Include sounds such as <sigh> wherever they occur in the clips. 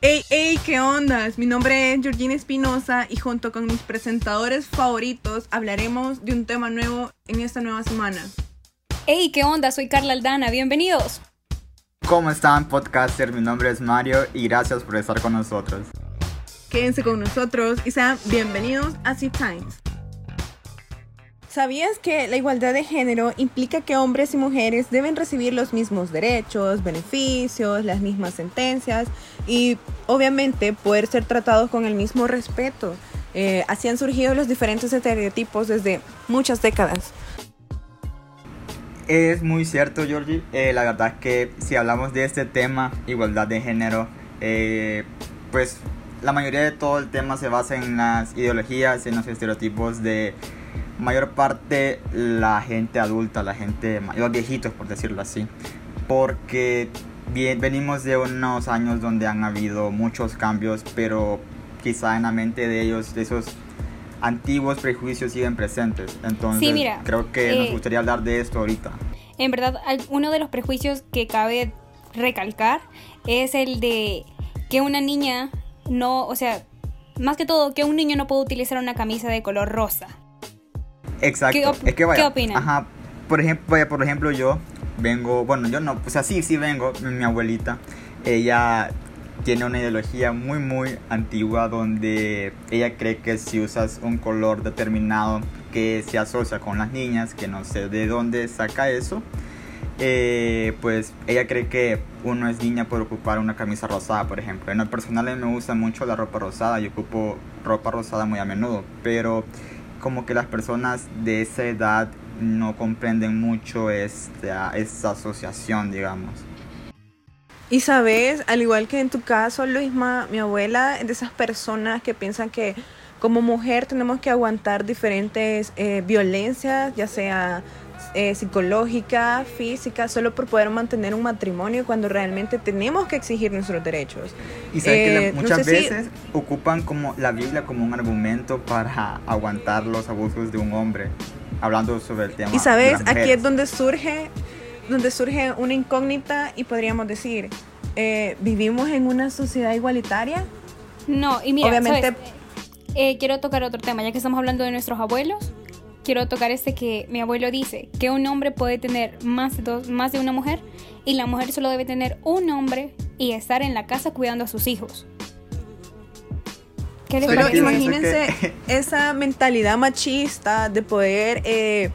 Hey, hey, ¿qué ondas? Mi nombre es Georgina Espinosa y junto con mis presentadores favoritos hablaremos de un tema nuevo en esta nueva semana. Hey, ¿qué onda? Soy Carla Aldana, bienvenidos. ¿Cómo están, podcaster? Mi nombre es Mario y gracias por estar con nosotros. Quédense con nosotros y sean bienvenidos a Zip Times. ¿Sabías que la igualdad de género implica que hombres y mujeres deben recibir los mismos derechos, beneficios, las mismas sentencias y obviamente poder ser tratados con el mismo respeto? Eh, así han surgido los diferentes estereotipos desde muchas décadas. Es muy cierto, Georgie. Eh, la verdad es que si hablamos de este tema, igualdad de género, eh, pues la mayoría de todo el tema se basa en las ideologías, en los estereotipos de mayor parte la gente adulta, la gente, los viejitos por decirlo así, porque bien, venimos de unos años donde han habido muchos cambios, pero quizá en la mente de ellos esos antiguos prejuicios siguen presentes. Entonces, creo que nos eh, gustaría hablar de esto ahorita. En verdad, uno de los prejuicios que cabe recalcar es el de que una niña no, o sea, más que todo, que un niño no puede utilizar una camisa de color rosa. Exacto. ¿Qué, es ¿qué opinan? Ajá. Por ejemplo, vaya, por ejemplo, yo vengo, bueno, yo no, o sea, sí, sí vengo, mi abuelita, ella tiene una ideología muy, muy antigua donde ella cree que si usas un color determinado que se asocia con las niñas, que no sé de dónde saca eso, eh, pues ella cree que uno es niña por ocupar una camisa rosada, por ejemplo. En lo personal me gusta mucho la ropa rosada, yo ocupo ropa rosada muy a menudo, pero como que las personas de esa edad no comprenden mucho esta, esta asociación, digamos. Y sabes, al igual que en tu caso, Luisma, mi abuela es de esas personas que piensan que como mujer tenemos que aguantar diferentes eh, violencias, ya sea eh, psicológica, física, solo por poder mantener un matrimonio cuando realmente tenemos que exigir nuestros derechos. Y sabes que eh, muchas veces ocupan como la Biblia como un argumento para aguantar los abusos de un hombre, hablando sobre el tema. Y sabes, aquí es donde surge, donde surge una incógnita y podríamos decir, eh, ¿vivimos en una sociedad igualitaria? No, y mira, obviamente... quiero tocar otro tema, ya que estamos hablando de nuestros abuelos quiero tocar este que mi abuelo dice, que un hombre puede tener más de, dos, más de una mujer y la mujer solo debe tener un hombre y estar en la casa cuidando a sus hijos. ¿Qué Pero imagínense <laughs> esa mentalidad machista de poder eh,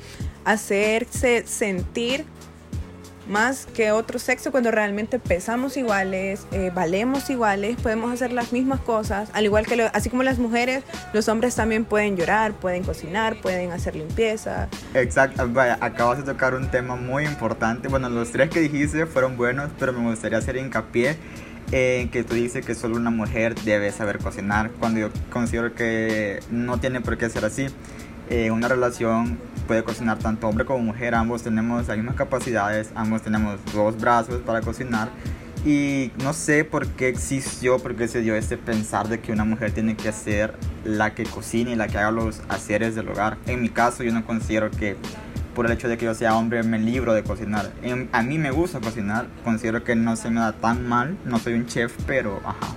hacerse sentir más que otro sexo cuando realmente pesamos iguales, eh, valemos iguales, podemos hacer las mismas cosas, al igual que así como las mujeres, los hombres también pueden llorar, pueden cocinar, pueden hacer limpieza. Exacto, vaya, acabas de tocar un tema muy importante. Bueno, los tres que dijiste fueron buenos, pero me gustaría hacer hincapié en que tú dices que solo una mujer debe saber cocinar, cuando yo considero que no tiene por qué ser así. Eh, una relación puede cocinar tanto hombre como mujer, ambos tenemos las mismas capacidades, ambos tenemos dos brazos para cocinar y no sé por qué existió, por qué se dio este pensar de que una mujer tiene que ser la que cocine y la que haga los haceres del hogar. En mi caso yo no considero que por el hecho de que yo sea hombre me libro de cocinar. a mí me gusta cocinar, considero que no se me da tan mal, no soy un chef, pero ajá.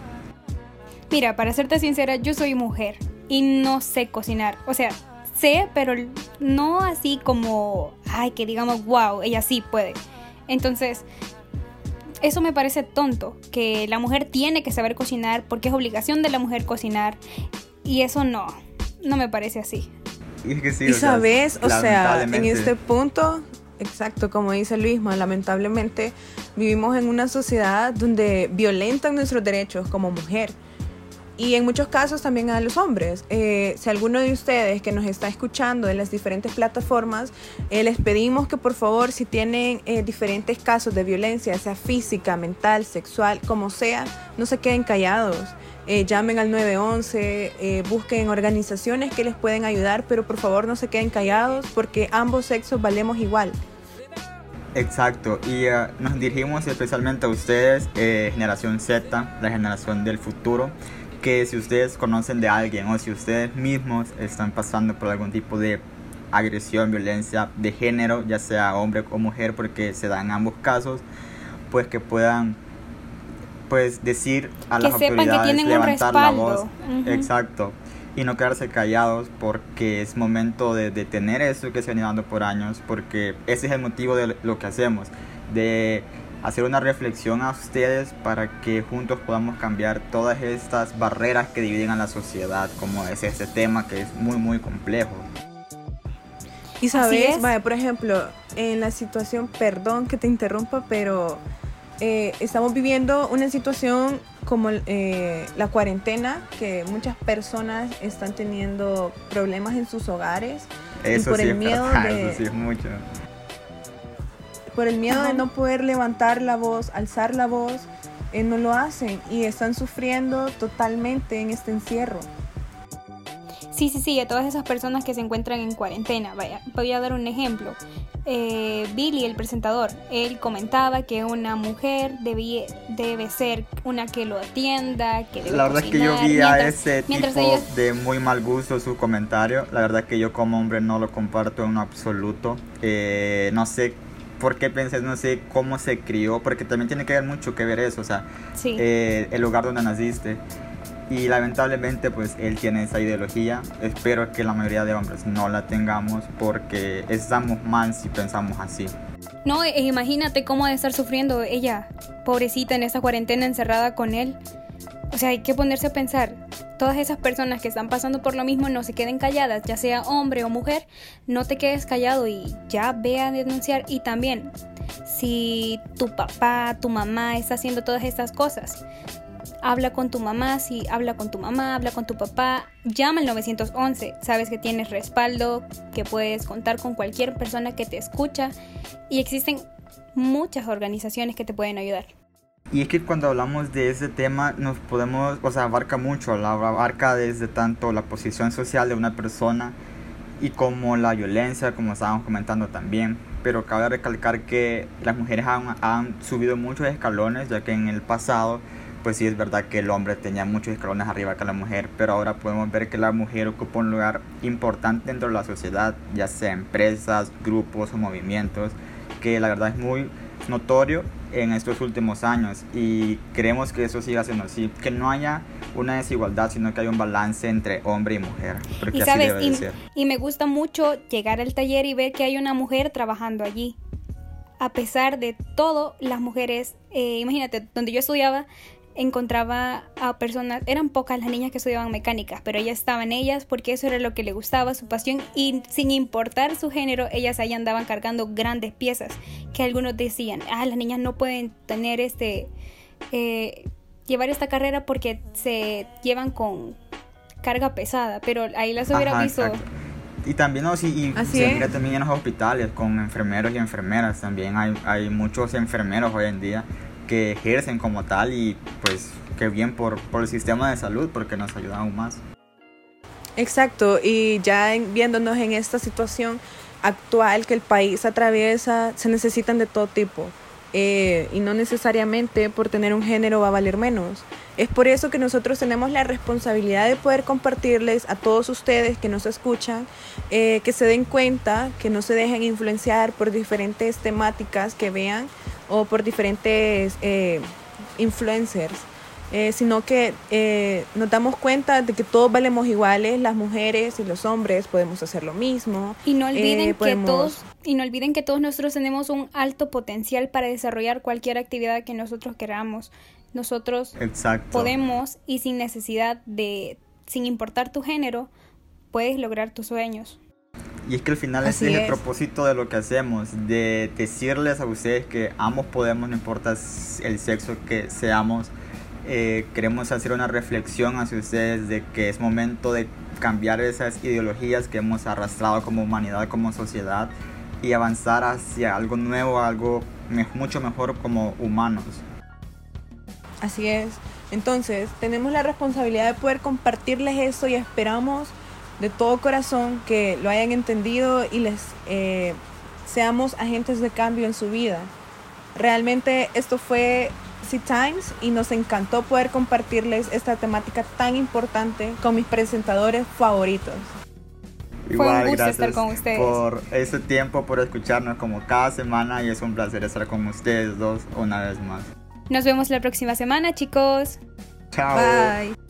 Mira, para serte sincera, yo soy mujer y no sé cocinar. O sea, sé, pero no así como, ay, que digamos, wow, ella sí puede. Entonces, eso me parece tonto, que la mujer tiene que saber cocinar porque es obligación de la mujer cocinar. Y eso no, no me parece así. Y, sabes, o sea, en este punto, exacto, como dice Luisma, lamentablemente vivimos en una sociedad donde violentan nuestros derechos como mujer y en muchos casos también a los hombres. Eh, si alguno de ustedes que nos está escuchando en las diferentes plataformas, eh, les pedimos que por favor, si tienen eh, diferentes casos de violencia, sea física, mental, sexual, como sea, no se queden callados. llamen al 911, busquen organizaciones que les pueden ayudar, pero por favor no se queden callados porque ambos sexos valemos igual. Exacto, y nos dirigimos especialmente a ustedes, generación Z, la generación del futuro que si ustedes conocen de alguien o si ustedes mismos están pasando por algún tipo de agresión, violencia de género, ya sea hombre o mujer, porque se dan ambos casos, pues que puedan pues decir a las autoridades, levantar la voz. Exacto. Y no quedarse callados porque es momento de detener eso que se ha dando por años, porque ese es el motivo de lo que hacemos, de hacer una reflexión a ustedes para que juntos podamos cambiar todas estas barreras que dividen a la sociedad, como es este tema que es muy, muy complejo. Y sabes, por ejemplo, en la situación, perdón que te interrumpa, pero eh, estamos viviendo una situación como eh, la cuarentena, que muchas personas están teniendo problemas en sus hogares. y por el miedo de, eso sí es mucho. Por el miedo de no poder levantar la voz, alzar la voz, eh, no lo hacen y están sufriendo totalmente en este encierro. Sí, sí, sí, a todas esas personas que se encuentran en cuarentena. Vaya, voy a dar un ejemplo. Eh, Billy, el presentador, él comentaba que una mujer debía, debe ser una que lo atienda, que debe La verdad es que yo vi a ese tipo de muy mal gusto su comentario. La verdad es que yo como hombre no lo comparto en absoluto. Eh, no sé por qué pensé, no sé cómo se crió, porque también tiene que ver mucho que ver eso, o sea, eh, el lugar donde naciste y lamentablemente pues él tiene esa ideología. Espero que la mayoría de hombres no la tengamos porque estamos mal si pensamos así. No, e imagínate cómo ha de estar sufriendo ella, pobrecita, en esa cuarentena encerrada con él. O sea, hay que ponerse a pensar, todas esas personas que están pasando por lo mismo no se queden calladas, ya sea hombre o mujer, no te quedes callado y ya ve a denunciar. Y también, si tu papá, tu mamá está haciendo todas estas cosas, habla con tu mamá, si habla con tu mamá, habla con tu papá, llama al 911, sabes que tienes respaldo, que puedes contar con cualquier persona que te escucha y existen muchas organizaciones que te pueden ayudar. Y es que cuando hablamos de ese tema nos podemos, o sea, abarca mucho, la abarca desde tanto la posición social de una persona y como la violencia, como estábamos comentando también. Pero cabe recalcar que las mujeres han, han subido muchos escalones, ya que en el pasado pues sí es verdad que el hombre tenía muchos escalones arriba que la mujer, pero ahora podemos ver que la mujer ocupa un lugar importante dentro de la sociedad, ya sea empresas, grupos o movimientos, que la verdad es muy notorio en estos últimos años y creemos que eso siga siendo así, que no haya una desigualdad, sino que haya un balance entre hombre y mujer. Porque y, así sabes, debe ser. y me gusta mucho llegar al taller y ver que hay una mujer trabajando allí. A pesar de todo, las mujeres, eh, imagínate, donde yo estudiaba, encontraba a personas, eran pocas las niñas que estudiaban mecánicas, pero ellas estaban ellas porque eso era lo que le gustaba, su pasión, y sin importar su género, ellas ahí andaban cargando grandes piezas, que algunos decían, ah, las niñas no pueden tener este, eh, llevar esta carrera porque se llevan con carga pesada, pero ahí las hubiera visto. Y también, no, sí, y mira también en los hospitales con enfermeros y enfermeras, también hay, hay muchos enfermeros hoy en día que ejercen como tal y pues qué bien por, por el sistema de salud porque nos ayuda aún más. Exacto, y ya viéndonos en esta situación actual que el país atraviesa, se necesitan de todo tipo. Eh, y no necesariamente por tener un género va a valer menos. Es por eso que nosotros tenemos la responsabilidad de poder compartirles a todos ustedes que nos escuchan, eh, que se den cuenta, que no se dejen influenciar por diferentes temáticas que vean o por diferentes eh, influencers. Eh, sino que eh, nos damos cuenta de que todos valemos iguales, las mujeres y los hombres podemos hacer lo mismo. Y no olviden que todos y no olviden que todos nosotros tenemos un alto potencial para desarrollar cualquier actividad que nosotros queramos. Nosotros podemos y sin necesidad de sin importar tu género puedes lograr tus sueños. Y es que al final ese es el propósito de lo que hacemos, de decirles a ustedes que ambos podemos, no importa el sexo que seamos. Eh, queremos hacer una reflexión hacia ustedes de que es momento de cambiar esas ideologías que hemos arrastrado como humanidad, como sociedad y avanzar hacia algo nuevo, algo mucho mejor como humanos. Así es. Entonces, tenemos la responsabilidad de poder compartirles eso y esperamos de todo corazón que lo hayan entendido y les eh, seamos agentes de cambio en su vida. Realmente esto fue Sea Times y nos encantó poder compartirles esta temática tan importante con mis presentadores favoritos. Igual, fue un gusto estar con ustedes. Por ese tiempo, por escucharnos como cada semana y es un placer estar con ustedes dos una vez más. Nos vemos la próxima semana, chicos. Chao. Bye.